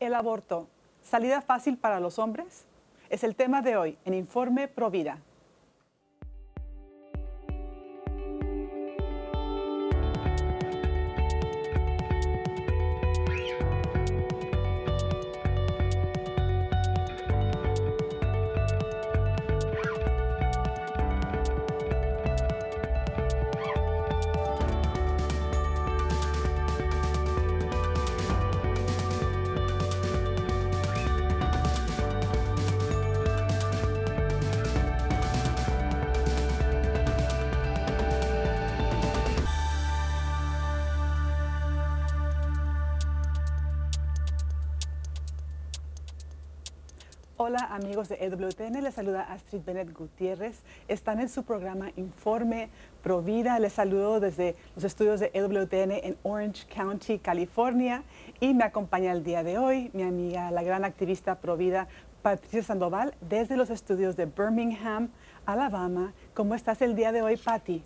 El aborto, ¿salida fácil para los hombres? Es el tema de hoy en Informe Provida. De EWTN, les saluda Astrid Bennett Gutiérrez. Están en su programa Informe Provida. Les saludo desde los estudios de EWTN en Orange County, California. Y me acompaña el día de hoy mi amiga, la gran activista Provida, Patricia Sandoval, desde los estudios de Birmingham, Alabama. ¿Cómo estás el día de hoy, Patti?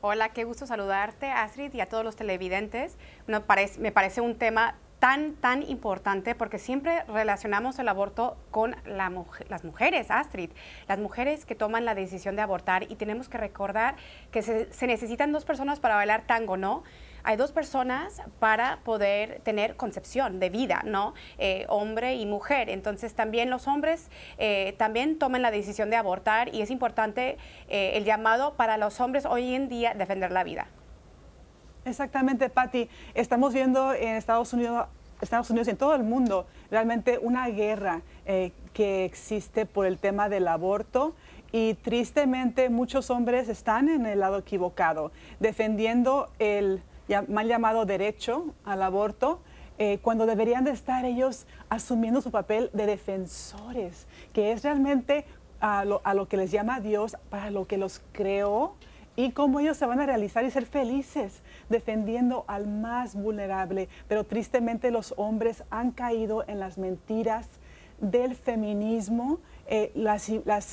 Hola, qué gusto saludarte, Astrid, y a todos los televidentes. me parece un tema tan, tan importante porque siempre relacionamos el aborto con las mujeres, Astrid, las mujeres que toman la decisión de abortar y tenemos que recordar que se, necesitan dos personas para bailar tango, ¿no? hay dos personas para poder tener concepción de vida, ¿no? Eh, hombre y mujer. Entonces también los hombres eh, también toman la decisión de abortar y es importante eh, el llamado para los hombres hoy en día defender la vida. Exactamente, Patti. Estamos viendo en Estados Unidos, Estados Unidos y en todo el mundo realmente una guerra eh, que existe por el tema del aborto y tristemente muchos hombres están en el lado equivocado, defendiendo el mal llamado derecho al aborto. Eh, cuando deberían de estar ellos asumiendo su papel de defensores, que es realmente a lo, a lo que les llama Dios, para lo que los creó, y cómo ellos se van a realizar y ser felices defendiendo al más vulnerable. Pero tristemente los hombres han caído en las mentiras del feminismo, eh, las,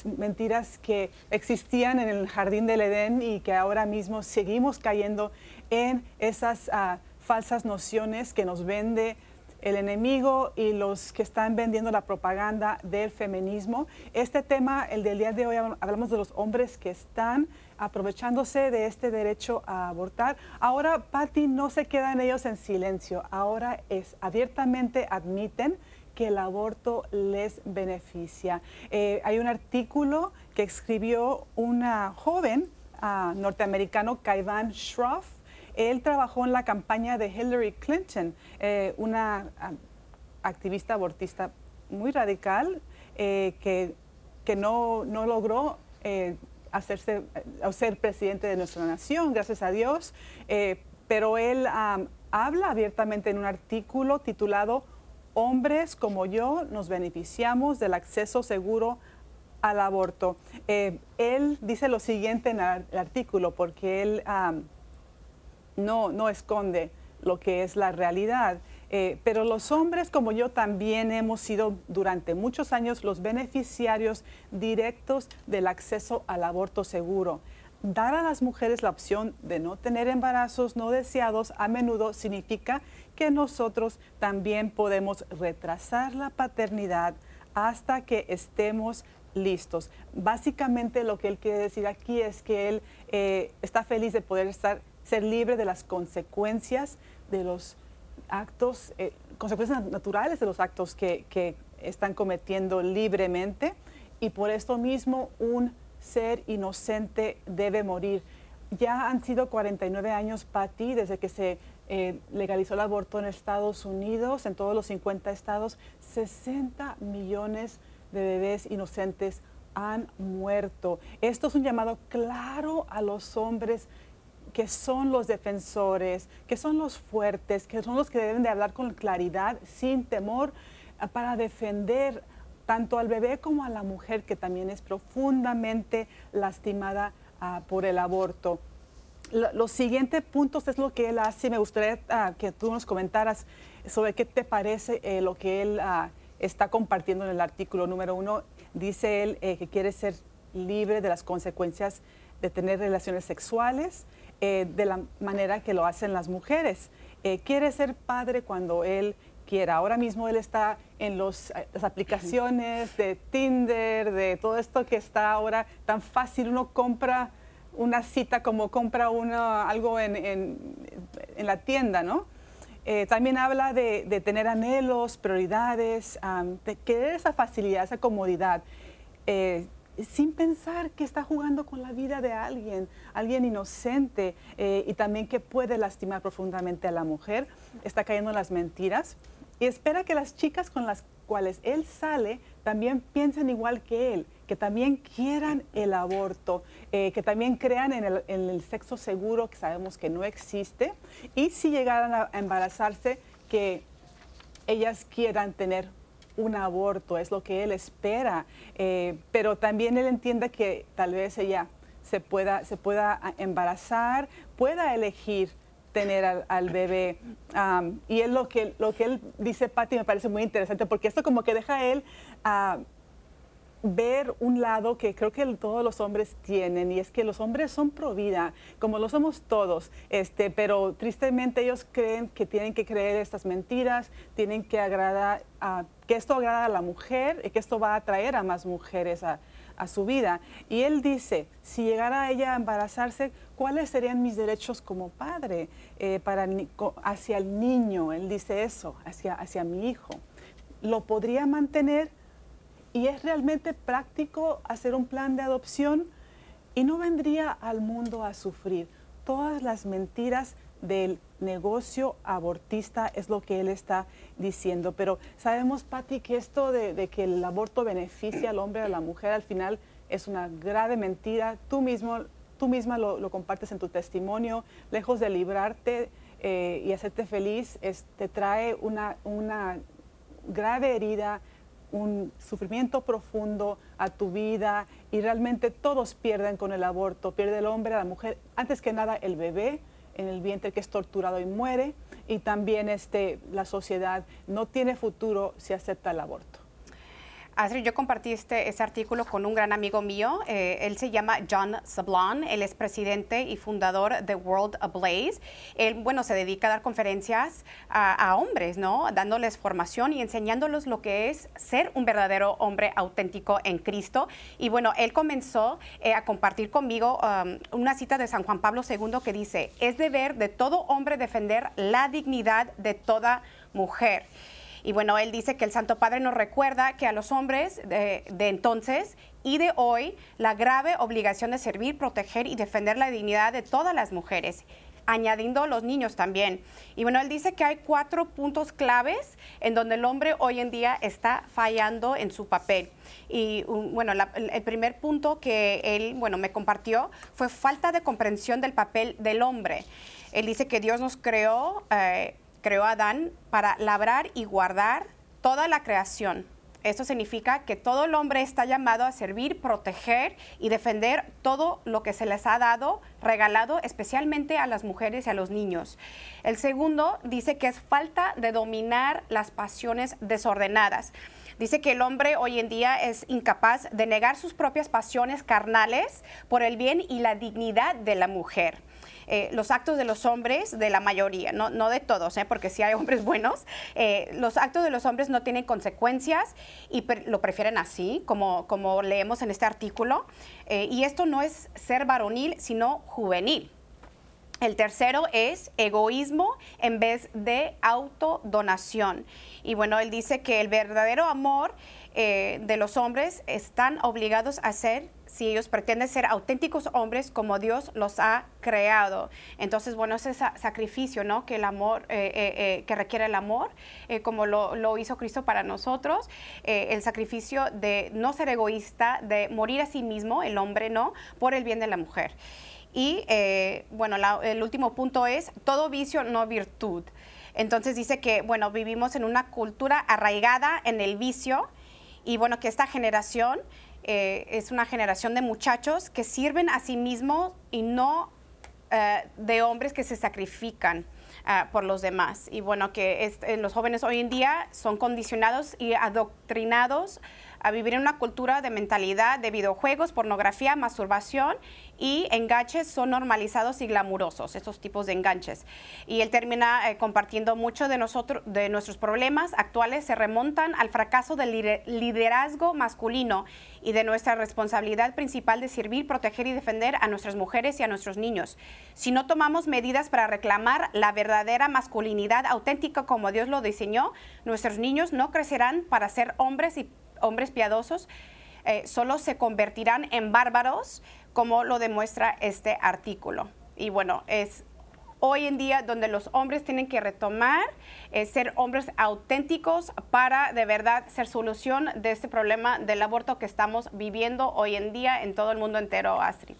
mentiras que existían en el jardín del Edén y que ahora mismo seguimos cayendo en esas ah, falsas nociones que nos vende el enemigo y los que están vendiendo la propaganda del feminismo. Este tema, el del día de hoy, hablamos de los hombres que están aprovechándose de este derecho a abortar. Ahora, Patti, no se quedan ellos en silencio. Ahora es abiertamente admiten que el aborto les beneficia. Eh, hay un artículo que escribió una joven uh, norteamericano, Kaivan Shroff. Él trabajó en la campaña de Hillary Clinton, eh, una ah, activista abortista muy radical eh, que, que no, no logró hacerse, a ser presidente de nuestra nación, gracias a Dios, eh, pero él habla abiertamente en un artículo titulado Hombres como yo nos beneficiamos del acceso seguro al aborto. Eh, él dice lo siguiente en el artículo, porque él no, no esconde lo que es la realidad. Eh, pero los hombres como yo también hemos sido durante muchos años los beneficiarios directos del acceso al aborto seguro. Dar a las mujeres la opción de no tener embarazos no deseados a menudo significa que nosotros también podemos retrasar la paternidad hasta que estemos listos. Básicamente lo que él quiere decir aquí es que él eh, está feliz de poder estar, ser libre de las consecuencias de los actos, eh, consecuencias naturales de los actos que, que, están cometiendo libremente y por esto mismo un ser inocente debe morir. Ya han sido 49 años, Patti, desde que se eh, legalizó el aborto en Estados Unidos, en todos los 50 estados, 60 millones de bebés inocentes han muerto. Esto es un llamado claro a los hombres que son los defensores, que son los fuertes, que son los que deben de hablar con claridad, sin temor, ah, para defender tanto al bebé como a la mujer que también es profundamente lastimada ah, por el aborto. los siguientes puntos es lo que él hace. Me gustaría ah, que tú nos comentaras sobre qué te parece eh, lo que él está compartiendo en el artículo número uno. Dice él eh, que quiere ser libre de las consecuencias de tener relaciones sexuales eh, de la manera que lo hacen las mujeres. Eh, quiere ser padre cuando él quiera. Ahora mismo él está en los, eh, las aplicaciones de Tinder, de todo esto que está ahora tan fácil. Uno compra una cita como compra uno algo en, en, la tienda, ¿no? Eh, también habla de, de, tener anhelos, prioridades, de querer esa facilidad, esa comodidad. Eh, sin pensar que está jugando con la vida de alguien, alguien inocente eh, y también que puede lastimar profundamente a la mujer, está cayendo en las mentiras y espera que las chicas con las cuales él sale también piensen igual que él, que también quieran el aborto, eh, que también crean en el, en el, sexo seguro que sabemos que no existe y si llegaran a embarazarse, que ellas quieran tener un aborto, es lo que él espera, eh, pero también él entiende que tal vez ella se pueda, se pueda embarazar, pueda elegir tener al, bebé. y es lo que, lo que él dice, Patti, me parece muy interesante, porque esto como que deja a él ver un lado que creo que todos los hombres tienen y es que los hombres son pro vida, como lo somos todos, este, pero tristemente ellos creen que tienen que creer estas mentiras, tienen que agradar a, que esto agrada a la mujer y que esto va a atraer a más mujeres a, su vida. Y él dice, si llegara ella a embarazarse, ¿cuáles serían mis derechos como padre eh, para, hacia el niño? Él dice eso, hacia, hacia mi hijo. ¿Lo podría mantener? Y es realmente práctico hacer un plan de adopción y no vendría al mundo a sufrir. Todas las mentiras del negocio abortista es lo que él está diciendo. Pero sabemos, Patti, que esto de, que el aborto beneficia al hombre o a la mujer al final es una grave mentira. Tú, mismo, tú misma lo, compartes en tu testimonio. Lejos de librarte eh, y hacerte feliz, te trae una, una grave herida un sufrimiento profundo a tu vida y realmente todos pierden con el aborto. Pierde el hombre, la mujer, antes que nada el bebé en el vientre que es torturado y muere y también este, la sociedad no tiene futuro si acepta el aborto. Astrid, yo compartí este, este, artículo con un gran amigo mío. Eh, él se llama John Sablon. Él es presidente y fundador de World Ablaze. Él, bueno, se dedica a dar conferencias a, hombres, ¿no? Dándoles formación y enseñándoles lo que es ser un verdadero hombre auténtico en Cristo. Y bueno, él comenzó eh, a compartir conmigo um, una cita de San Juan Pablo II que dice, es deber de todo hombre defender la dignidad de toda mujer. Y bueno, él dice que el Santo Padre nos recuerda que a los hombres de, entonces y de hoy la grave obligación de servir, proteger y defender la dignidad de todas las mujeres añadiendo los niños también. Y bueno, él dice que hay cuatro puntos claves en donde el hombre hoy en día está fallando en su papel. Y bueno, el primer punto que él, bueno, me compartió fue falta de comprensión del papel del hombre. Él dice que Dios nos creó eh, creó Adán para labrar y guardar toda la creación. Esto significa que todo el hombre está llamado a servir, proteger y defender todo lo que se les ha dado, regalado especialmente a las mujeres y a los niños. El segundo dice que es falta de dominar las pasiones desordenadas. Dice que el hombre hoy en día es incapaz de negar sus propias pasiones carnales por el bien y la dignidad de la mujer. Eh, los actos de los hombres, de la mayoría, no, de todos, ¿eh? porque si hay hombres buenos, eh, los actos de los hombres no tienen consecuencias y lo prefieren así, como leemos en este artículo. y esto no es ser varonil, sino juvenil. El tercero es egoísmo en vez de autodonación. Y bueno, él dice que el verdadero amor de los hombres están obligados a ser si ellos pretenden ser auténticos hombres como Dios los ha creado. Entonces, bueno, ese sacrificio, ¿no? Que el amor, eh, eh, eh, que requiere el amor, como lo, hizo Cristo para nosotros, el sacrificio de no ser egoísta, de morir a sí mismo, el hombre, ¿no? Por el bien de la mujer. Y, bueno, el último punto es, todo vicio, no virtud. Entonces dice que, bueno, vivimos en una cultura arraigada en el vicio y, bueno, que esta generación eh, es una generación de muchachos que sirven a sí mismos y no eh, de hombres que se sacrifican. Ah, por los demás. Y bueno, que eh, los jóvenes hoy en día son condicionados y adoctrinados a vivir en una cultura de mentalidad de videojuegos, pornografía, masturbación y enganches son normalizados y glamurosos, estos tipos de enganches. Y él termina eh, compartiendo mucho de, nosotros, de nuestros problemas actuales, se remontan al fracaso del liderazgo masculino y de nuestra responsabilidad principal de servir, proteger y defender a nuestras mujeres y a nuestros niños. Si no tomamos medidas para reclamar la verdadera masculinidad auténtica como Dios lo diseñó, nuestros niños no crecerán para ser hombres y hombres piadosos, eh, solo se convertirán en bárbaros, como lo demuestra este artículo. Y bueno, es hoy en día donde los hombres tienen que retomar, eh, ser hombres auténticos para de verdad ser solución de este problema del aborto que estamos viviendo hoy en día en todo el mundo entero, Astrid.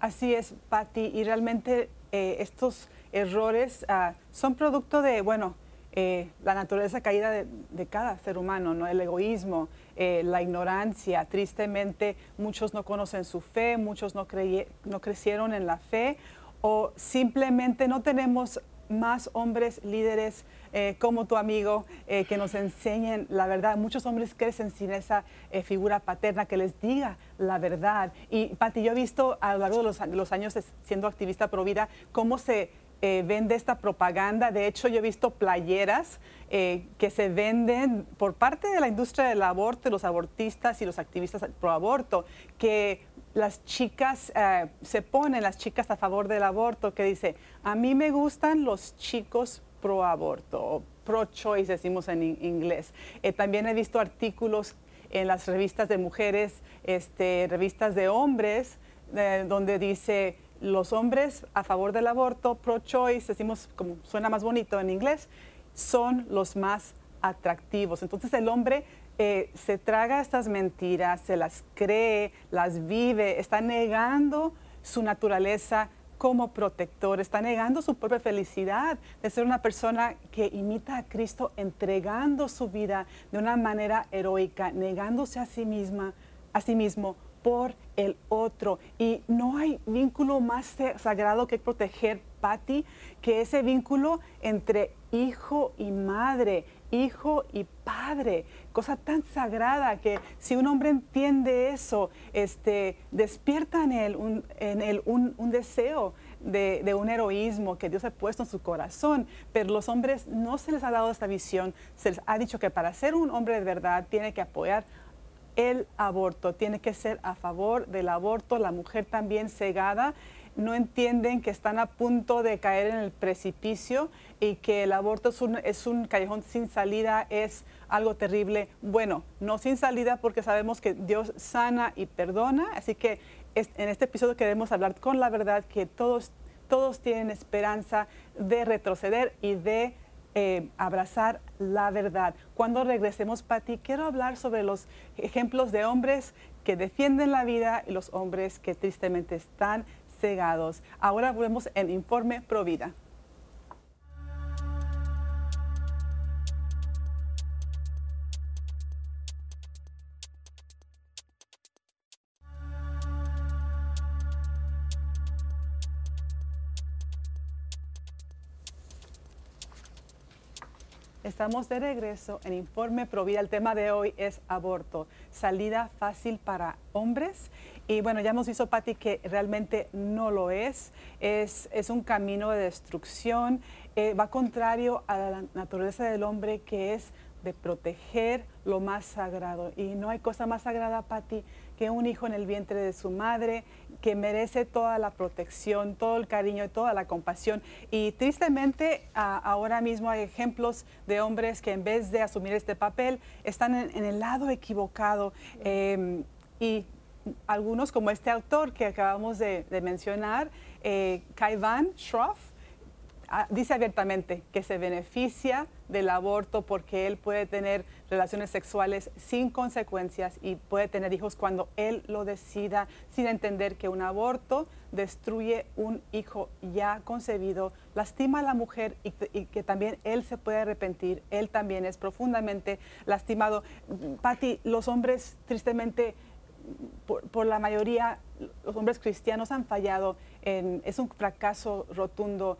Así es, Patti, y realmente eh, estos errores ah, son producto de, bueno, eh, la naturaleza caída de, cada ser humano, ¿no? el egoísmo, eh, la ignorancia. Tristemente, muchos no conocen su fe, muchos no, no crecieron en la fe o simplemente no tenemos más hombres líderes eh, como tu amigo que nos enseñen la verdad. Muchos hombres crecen sin esa figura paterna que les diga la verdad. Y Pati, yo he visto a lo largo de los, los años siendo activista pro vida cómo se eh, vende esta propaganda. De hecho, yo he visto playeras eh, que se venden por parte de la industria del aborto, los abortistas y los activistas pro aborto, que las chicas eh, se ponen, las chicas a favor del aborto, que dice, a mí me gustan los chicos pro aborto, o pro choice decimos en inglés. también he visto artículos en las revistas de mujeres, este, revistas de hombres, donde dice, los hombres a favor del aborto, pro-choice, decimos como suena más bonito en inglés, son los más atractivos. Entonces el hombre eh, se traga estas mentiras, se las cree, las vive, está negando su naturaleza como protector, está negando su propia felicidad de ser una persona que imita a Cristo entregando su vida de una manera heroica, negándose a sí misma, a sí mismo por el otro. Y no hay vínculo más sagrado que proteger, Patti, que ese vínculo entre hijo y madre, hijo y padre. Cosa tan sagrada que si un hombre entiende eso, este, despierta en él un, deseo de, de, un heroísmo que Dios ha puesto en su corazón, pero los hombres no se les ha dado esta visión, se les ha dicho que para ser un hombre de verdad tiene que apoyar el aborto, tiene que ser a favor del aborto, la mujer también cegada, no entienden que están a punto de caer en el precipicio y que el aborto es un, es un callejón sin salida, es algo terrible. Bueno, no sin salida porque sabemos que Dios sana y perdona, así que en este episodio queremos hablar con la verdad que todos, todos tienen esperanza de retroceder y de eh, abrazar la verdad. Cuando regresemos, Patti, quiero hablar sobre los ejemplos de hombres que defienden la vida y los hombres que tristemente están cegados. Ahora volvemos en Informe Pro Estamos de regreso en Informe Provida. El tema de hoy es aborto, salida fácil para hombres. Y bueno, ya hemos visto, Patti, que realmente no lo es. Es, es un camino de destrucción. Eh, va contrario a la naturaleza del hombre que es de proteger lo más sagrado. Y no hay cosa más sagrada, Patti, que un hijo en el vientre de su madre, que merece toda la protección, todo el cariño y toda la compasión. Y tristemente ahora mismo hay ejemplos de hombres que en vez de asumir este papel están en, el lado equivocado. Em, y algunos como este autor que acabamos de, mencionar, eh, Kaivan Shroff, dice abiertamente que se beneficia del aborto porque él puede tener relaciones sexuales sin consecuencias y puede tener hijos cuando él lo decida, sin entender que un aborto destruye un hijo ya concebido, lastima a la mujer y, que también él se puede arrepentir, él también es profundamente lastimado. Patti, los hombres tristemente por, la mayoría, los hombres cristianos han fallado, en, es un fracaso rotundo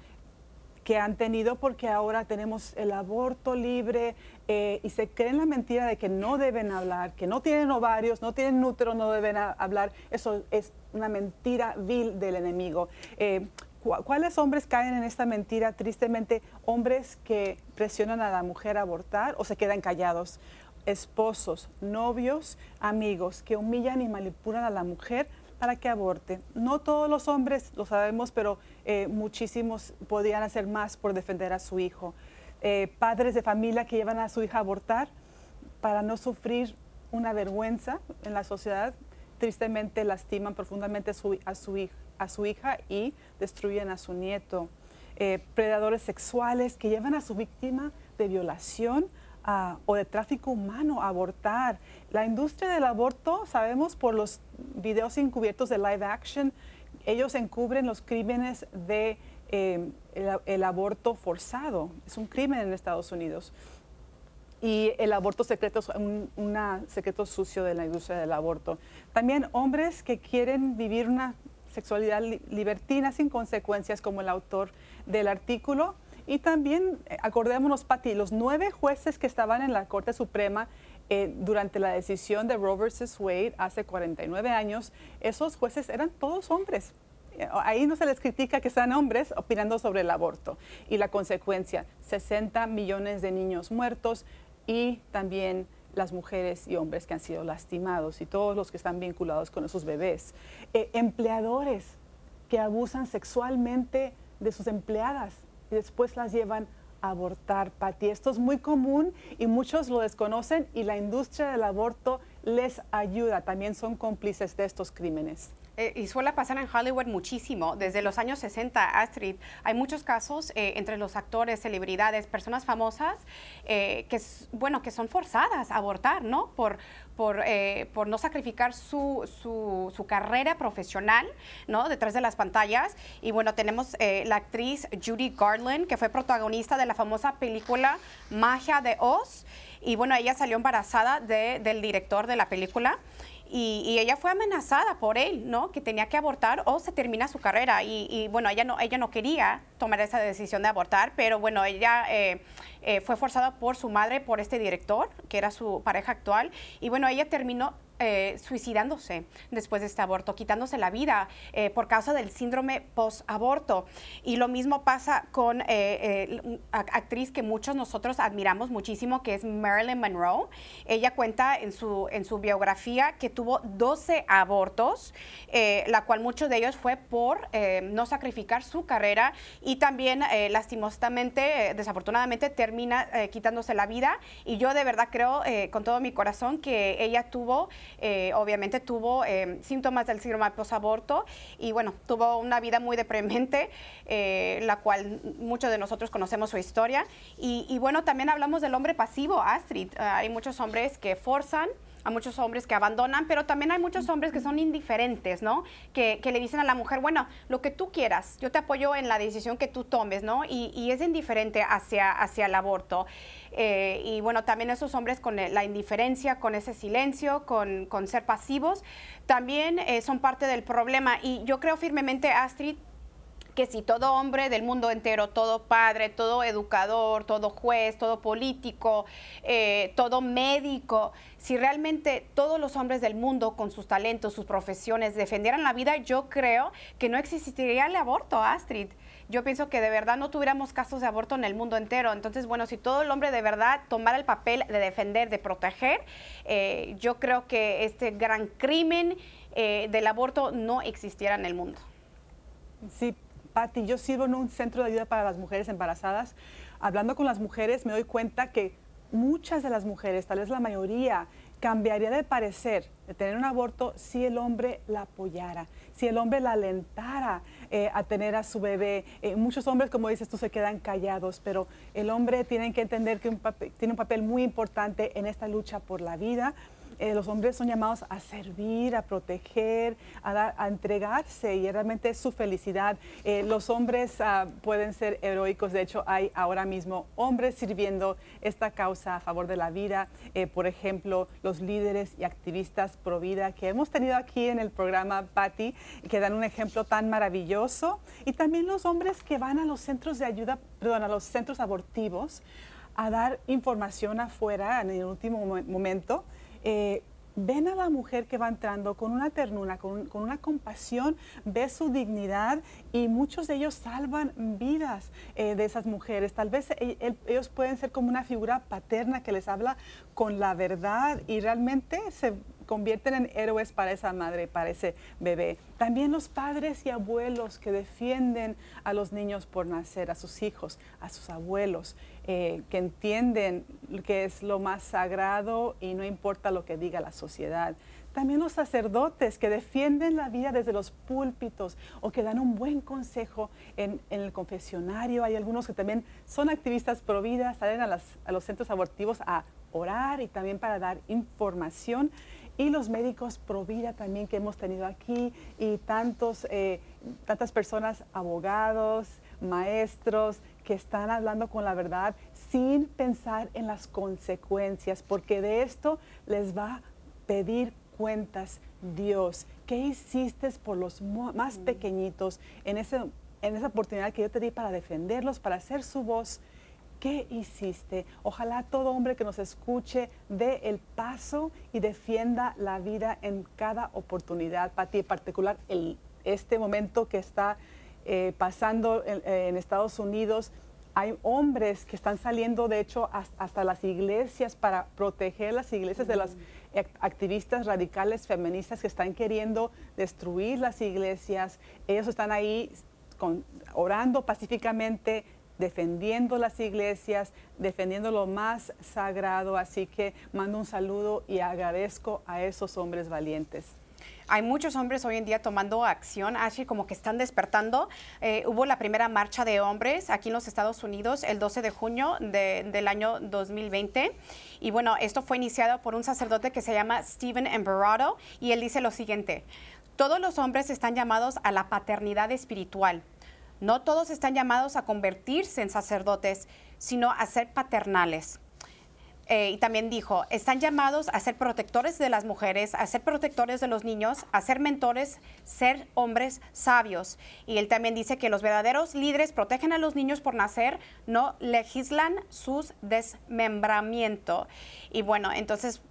que han tenido porque ahora tenemos el aborto libre eh, y se creen la mentira de que no deben hablar, que no tienen ovarios, no tienen útero, no deben hablar. Eso es una mentira vil del enemigo. Eh, ¿Cuáles hombres caen en esta mentira? Tristemente, hombres que presionan a la mujer a abortar o se quedan callados. Esposos, novios, amigos que humillan y manipulan a la mujer para que aborte. No todos los hombres lo sabemos, pero eh, muchísimos podrían hacer más por defender a su hijo. Eh, padres de familia que llevan a su hija a abortar para no sufrir una vergüenza en la sociedad, tristemente lastiman profundamente a su, hija y destruyen a su nieto. Eh, predadores sexuales que llevan a su víctima de violación o de tráfico humano abortar. La industria del aborto, sabemos por los videos encubiertos de live action, ellos encubren los crímenes de eh, el, aborto forzado. Es un crimen en Estados Unidos. Y el aborto secreto es un secreto sucio de la industria del aborto. También hombres que quieren vivir una sexualidad libertina sin consecuencias, como el autor del artículo, y también, eh, acordémonos, Patti, los nueve jueces que estaban en la Corte Suprema eh, durante la decisión de Roe vs. Wade hace 49 años, esos jueces eran todos hombres. Eh, ahí no se les critica que sean hombres opinando sobre el aborto. Y la consecuencia, 60 millones de niños muertos y también las mujeres y hombres que han sido lastimados y todos los que están vinculados con esos bebés. empleadores que abusan sexualmente de sus empleadas y después las llevan a abortar, Pati. Esto es muy común y muchos lo desconocen y la industria del aborto les ayuda. También son cómplices de estos crímenes. Eh, y suele pasar en Hollywood muchísimo. Desde los años 60, Astrid, hay muchos casos eh, entre los actores, celebridades, personas famosas eh, que, bueno, que son forzadas a abortar, ¿no? Por, por, por no sacrificar su, su, su, carrera profesional, ¿no? Detrás de las pantallas. Y bueno, tenemos la actriz Judy Garland, que fue protagonista de la famosa película Magia de Oz. Y bueno, ella salió embarazada de, del director de la película. Y, ella fue amenazada por él, ¿no? Que tenía que abortar o se termina su carrera. Y, bueno, ella no, ella no quería tomar esa decisión de abortar, pero bueno, ella eh, eh, fue forzada por su madre, por este director, que era su pareja actual. Y bueno, ella terminó eh, suicidándose después de este aborto, quitándose la vida eh, por causa del síndrome post-aborto. Y lo mismo pasa con eh, actriz que muchos nosotros admiramos muchísimo, que es Marilyn Monroe. Ella cuenta en su, en su biografía que tuvo 12 abortos, la cual muchos de ellos fue por no sacrificar su carrera y también lastimosamente, desafortunadamente, termina quitándose la vida. Y yo de verdad creo con todo mi corazón que ella tuvo eh, obviamente tuvo eh, síntomas del síndrome posaborto y bueno, tuvo una vida muy deprimente, eh, la cual muchos de nosotros conocemos su historia. Y bueno, también hablamos del hombre pasivo, Astrid. hay muchos hombres que forzan a muchos hombres que abandonan, pero también hay muchos hombres que son indiferentes, ¿no? Que, le dicen a la mujer, bueno, lo que tú quieras, yo te apoyo en la decisión que tú tomes, ¿no? Y, es indiferente hacia, hacia el aborto. Eh, y bueno, también esos hombres con la indiferencia, con ese silencio, con, ser pasivos, también eh, son parte del problema. Y yo creo firmemente, Astrid, que si todo hombre del mundo entero, todo padre, todo educador, todo juez, todo político, eh, todo médico, si realmente todos los hombres del mundo con sus talentos, sus profesiones defendieran la vida, yo creo que no existiría el aborto, Astrid. Yo pienso que de verdad no tuviéramos casos de aborto en el mundo entero. Entonces, bueno, si todo el hombre de verdad tomara el papel de defender, de proteger, eh, yo creo que este gran crimen eh, del aborto no existiera en el mundo. Sí, Patti, yo sirvo en un centro de ayuda para las mujeres embarazadas. Hablando con las mujeres me doy cuenta que muchas de las mujeres, tal vez la mayoría, cambiaría de parecer de tener un aborto si el hombre la apoyara, si el hombre la alentara eh, a tener a su bebé. Eh, muchos hombres, como dices tú, se quedan callados, pero el hombre tiene que entender que tiene un papel muy importante en esta lucha por la vida eh, los hombres son llamados a servir, a proteger, a, entregarse y realmente es su felicidad. Eh, los hombres ah, pueden ser heroicos, de hecho hay ahora mismo hombres sirviendo esta causa a favor de la vida, eh, por ejemplo, los líderes y activistas pro vida que hemos tenido aquí en el programa Patty, que dan un ejemplo tan maravilloso, y también los hombres que van a los centros de ayuda, perdón, a los centros abortivos a dar información afuera en el último momento. Eh, ven a la mujer que va entrando con una ternura, con, una compasión, ve su dignidad y muchos de ellos salvan vidas eh, de esas mujeres. Tal vez e, ellos pueden ser como una figura paterna que les habla con la verdad y realmente se convierten en héroes para esa madre, para ese bebé. También los padres y abuelos que defienden a los niños por nacer, a sus hijos, a sus abuelos, eh, que entienden que es lo más sagrado y no importa lo que diga la sociedad. También los sacerdotes que defienden la vida desde los púlpitos o que dan un buen consejo en, el confesionario. Hay algunos que también son activistas pro vida, salen a, los centros abortivos a orar y también para dar información y los médicos pro vida también que hemos tenido aquí y tantos, eh, tantas personas, abogados, maestros, que están hablando con la verdad sin pensar en las consecuencias, porque de esto les va a pedir cuentas Dios. ¿Qué hiciste por los más mm. pequeñitos en, ese, en esa oportunidad que yo te di para defenderlos, para hacer su voz? ¿Qué hiciste? Ojalá todo hombre que nos escuche dé el paso y defienda la vida en cada oportunidad. Para ti en particular, el, este momento que está eh, pasando en, Estados Unidos, hay hombres que están saliendo, de hecho, hasta, las iglesias para proteger las iglesias de las activistas radicales feministas que están queriendo destruir las iglesias. Ellos están ahí orando pacíficamente, defendiendo las iglesias, defendiendo lo más sagrado. Así que mando un saludo y agradezco a esos hombres valientes. Hay muchos hombres hoy en día tomando acción, así como que están despertando. Eh, hubo la primera marcha de hombres aquí en los Estados Unidos el 12 de junio del año 2020. Y bueno, esto fue iniciado por un sacerdote que se llama Stephen Emberado y él dice lo siguiente, todos los hombres están llamados a la paternidad espiritual. No todos están llamados a convertirse en sacerdotes, sino a ser paternales. Eh, y también dijo, están llamados a ser protectores de las mujeres, a ser protectores de los niños, a ser mentores, ser hombres sabios. Y él también dice que los verdaderos líderes protegen a los niños por nacer, no legislan sus desmembramiento. Y bueno, entonces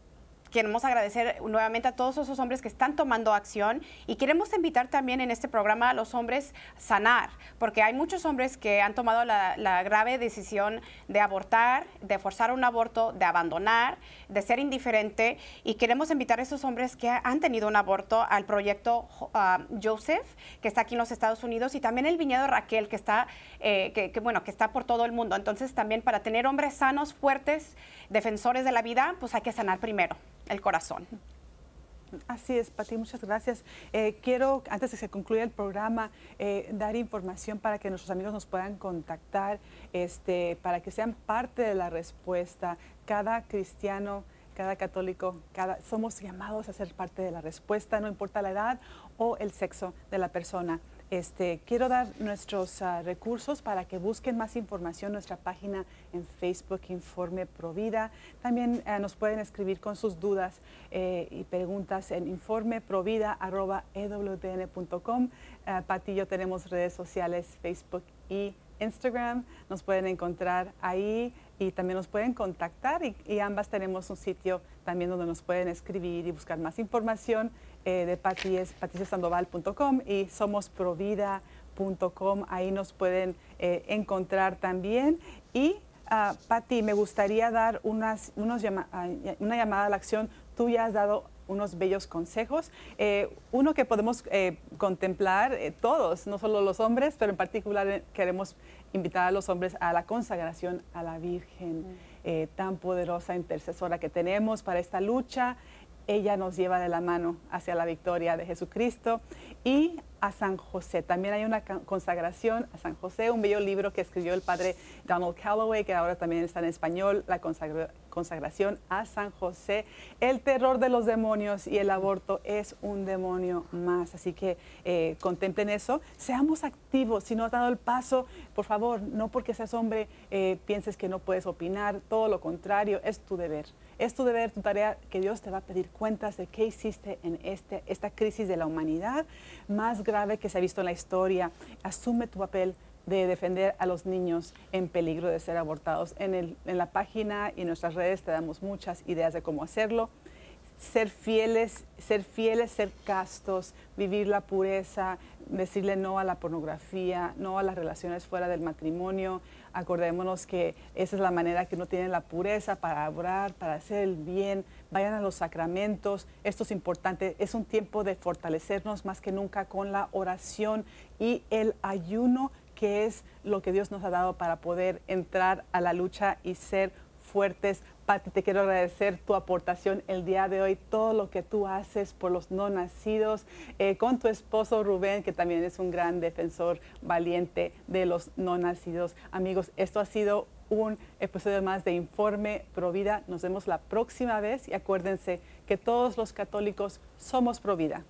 queremos agradecer nuevamente a todos esos hombres que están tomando acción y queremos invitar también en este programa a los hombres sanar, porque hay muchos hombres que han tomado la, grave decisión de abortar, de forzar un aborto, de abandonar, de ser indiferente y queremos invitar a esos hombres que han tenido un aborto al proyecto ah, Joseph, que está aquí en los Estados Unidos y también el viñedo Raquel, que está, eh, que, bueno, que está por todo el mundo. Entonces también para tener hombres sanos, fuertes, defensores de la vida, pues hay que sanar primero el corazón. Así es, Pati, muchas gracias. Eh, quiero, antes de que se concluya el programa, eh, dar información para que nuestros amigos nos puedan contactar, este, para que sean parte de la respuesta. Cada cristiano, cada católico, cada, somos llamados a ser parte de la respuesta, no importa la edad o el sexo de la persona. Este, quiero dar nuestros ah, recursos para que busquen más información nuestra página en Facebook, Informe Provida. También eh, nos pueden escribir con sus dudas eh, y preguntas en informeprovida.ewtn.com. Uh, Pati y yo tenemos redes sociales, Facebook y Instagram. Nos pueden encontrar ahí y también nos pueden contactar y, ambas tenemos un sitio también donde nos pueden escribir y buscar más información eh, de Pati es patriciasandoval.com y somosprovida.com. Ahí nos pueden eh, encontrar también. Y uh, Pati, me gustaría dar unas, unos ah, una llamada a la acción. Tú ya has dado unos bellos consejos. Eh, uno que podemos contemplar todos, no solo los hombres, pero en particular queremos invitar a los hombres a la consagración a la Virgen, mm. tan poderosa intercesora que tenemos para esta lucha ella nos lleva de la mano hacia la victoria de Jesucristo. Y a San José. También hay una consagración a San José, un bello libro que escribió el padre Donald Calloway, que ahora también está en español, la consagración a San José. El terror de los demonios y el aborto es un demonio más. Así que eh, contemplen eso. Seamos activos. Si no has dado el paso, por favor, no porque seas hombre eh, pienses que no puedes opinar. Todo lo contrario, es tu deber. Es tu deber, tu tarea, que Dios te va a pedir cuentas de qué hiciste en este, esta crisis de la humanidad más grave que se ha visto en la historia. Asume tu papel de defender a los niños en peligro de ser abortados. En, el, en la página y en nuestras redes te damos muchas ideas de cómo hacerlo ser fieles, ser fieles, ser castos, vivir la pureza, decirle no a la pornografía, no a las relaciones fuera del matrimonio. Acordémonos que esa es la manera que uno tiene la pureza para orar, para hacer el bien. Vayan a los sacramentos. Esto es importante. Es un tiempo de fortalecernos más que nunca con la oración y el ayuno, que es lo que Dios nos ha dado para poder entrar a la lucha y ser fuertes Pati, te quiero agradecer tu aportación el día de hoy, todo lo que tú haces por los no nacidos, eh, con tu esposo Rubén, que también es un gran defensor valiente de los no nacidos. Amigos, esto ha sido un episodio más de Informe Provida. Nos vemos la próxima vez y acuérdense que todos los católicos somos Provida.